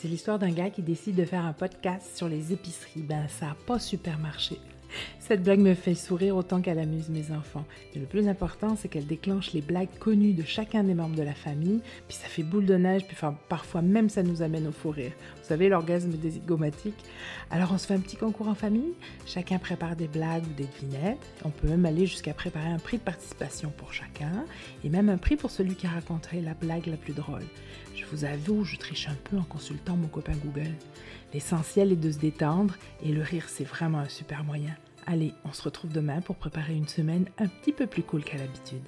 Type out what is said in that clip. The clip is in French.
C'est l'histoire d'un gars qui décide de faire un podcast sur les épiceries. Ben, ça n'a pas super marché. Cette blague me fait sourire autant qu'elle amuse mes enfants. Mais le plus important, c'est qu'elle déclenche les blagues connues de chacun des membres de la famille, puis ça fait boule de neige, puis parfois même ça nous amène au fou rire. Vous savez, l'orgasme des zygomatiques. Alors on se fait un petit concours en famille, chacun prépare des blagues ou des devinettes. On peut même aller jusqu'à préparer un prix de participation pour chacun, et même un prix pour celui qui a raconté la blague la plus drôle. Je vous avoue, je triche un peu en consultant mon copain Google. L'essentiel est de se détendre, et le rire, c'est vraiment un super moyen. Allez, on se retrouve demain pour préparer une semaine un petit peu plus cool qu'à l'habitude.